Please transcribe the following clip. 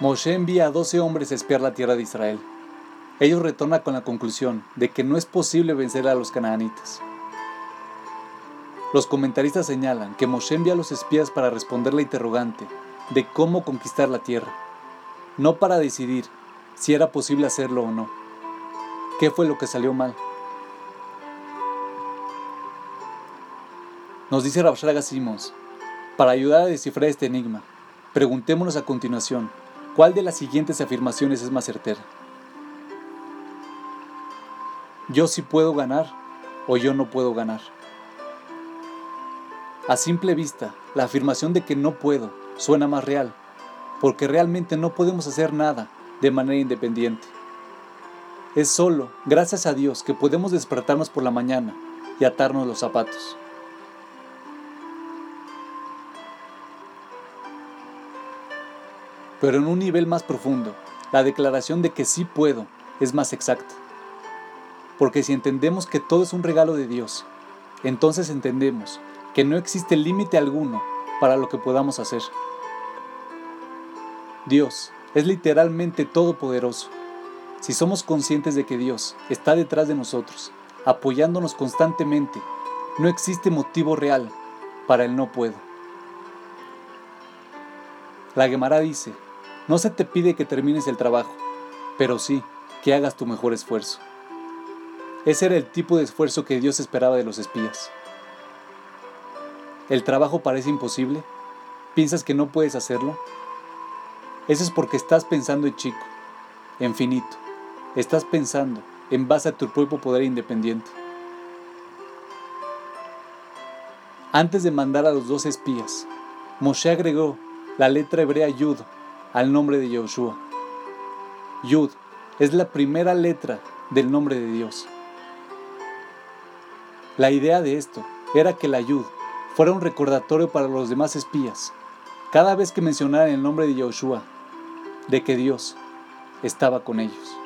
Moshe envía a 12 hombres a espiar la tierra de Israel. Ellos retornan con la conclusión de que no es posible vencer a los canaanitas. Los comentaristas señalan que Moshe envía a los espías para responder la interrogante de cómo conquistar la tierra, no para decidir si era posible hacerlo o no. ¿Qué fue lo que salió mal? Nos dice Rabshraga Simons, para ayudar a descifrar este enigma, preguntémonos a continuación, ¿cuál de las siguientes afirmaciones es más certera? ¿Yo sí puedo ganar o yo no puedo ganar? A simple vista, la afirmación de que no puedo suena más real, porque realmente no podemos hacer nada de manera independiente. Es solo gracias a Dios que podemos despertarnos por la mañana y atarnos los zapatos. Pero en un nivel más profundo, la declaración de que sí puedo es más exacta. Porque si entendemos que todo es un regalo de Dios, entonces entendemos que no existe límite alguno para lo que podamos hacer. Dios es literalmente todopoderoso. Si somos conscientes de que Dios está detrás de nosotros, apoyándonos constantemente, no existe motivo real para el no puedo. La Gemara dice, no se te pide que termines el trabajo, pero sí que hagas tu mejor esfuerzo. Ese era el tipo de esfuerzo que Dios esperaba de los espías. ¿El trabajo parece imposible? ¿Piensas que no puedes hacerlo? Eso es porque estás pensando en chico, en finito. Estás pensando en base a tu propio poder independiente. Antes de mandar a los dos espías, Moshe agregó la letra hebrea Yud al nombre de Yoshua. Yud es la primera letra del nombre de Dios. La idea de esto era que la Yud fuera un recordatorio para los demás espías, cada vez que mencionaran el nombre de Yoshua, de que Dios estaba con ellos.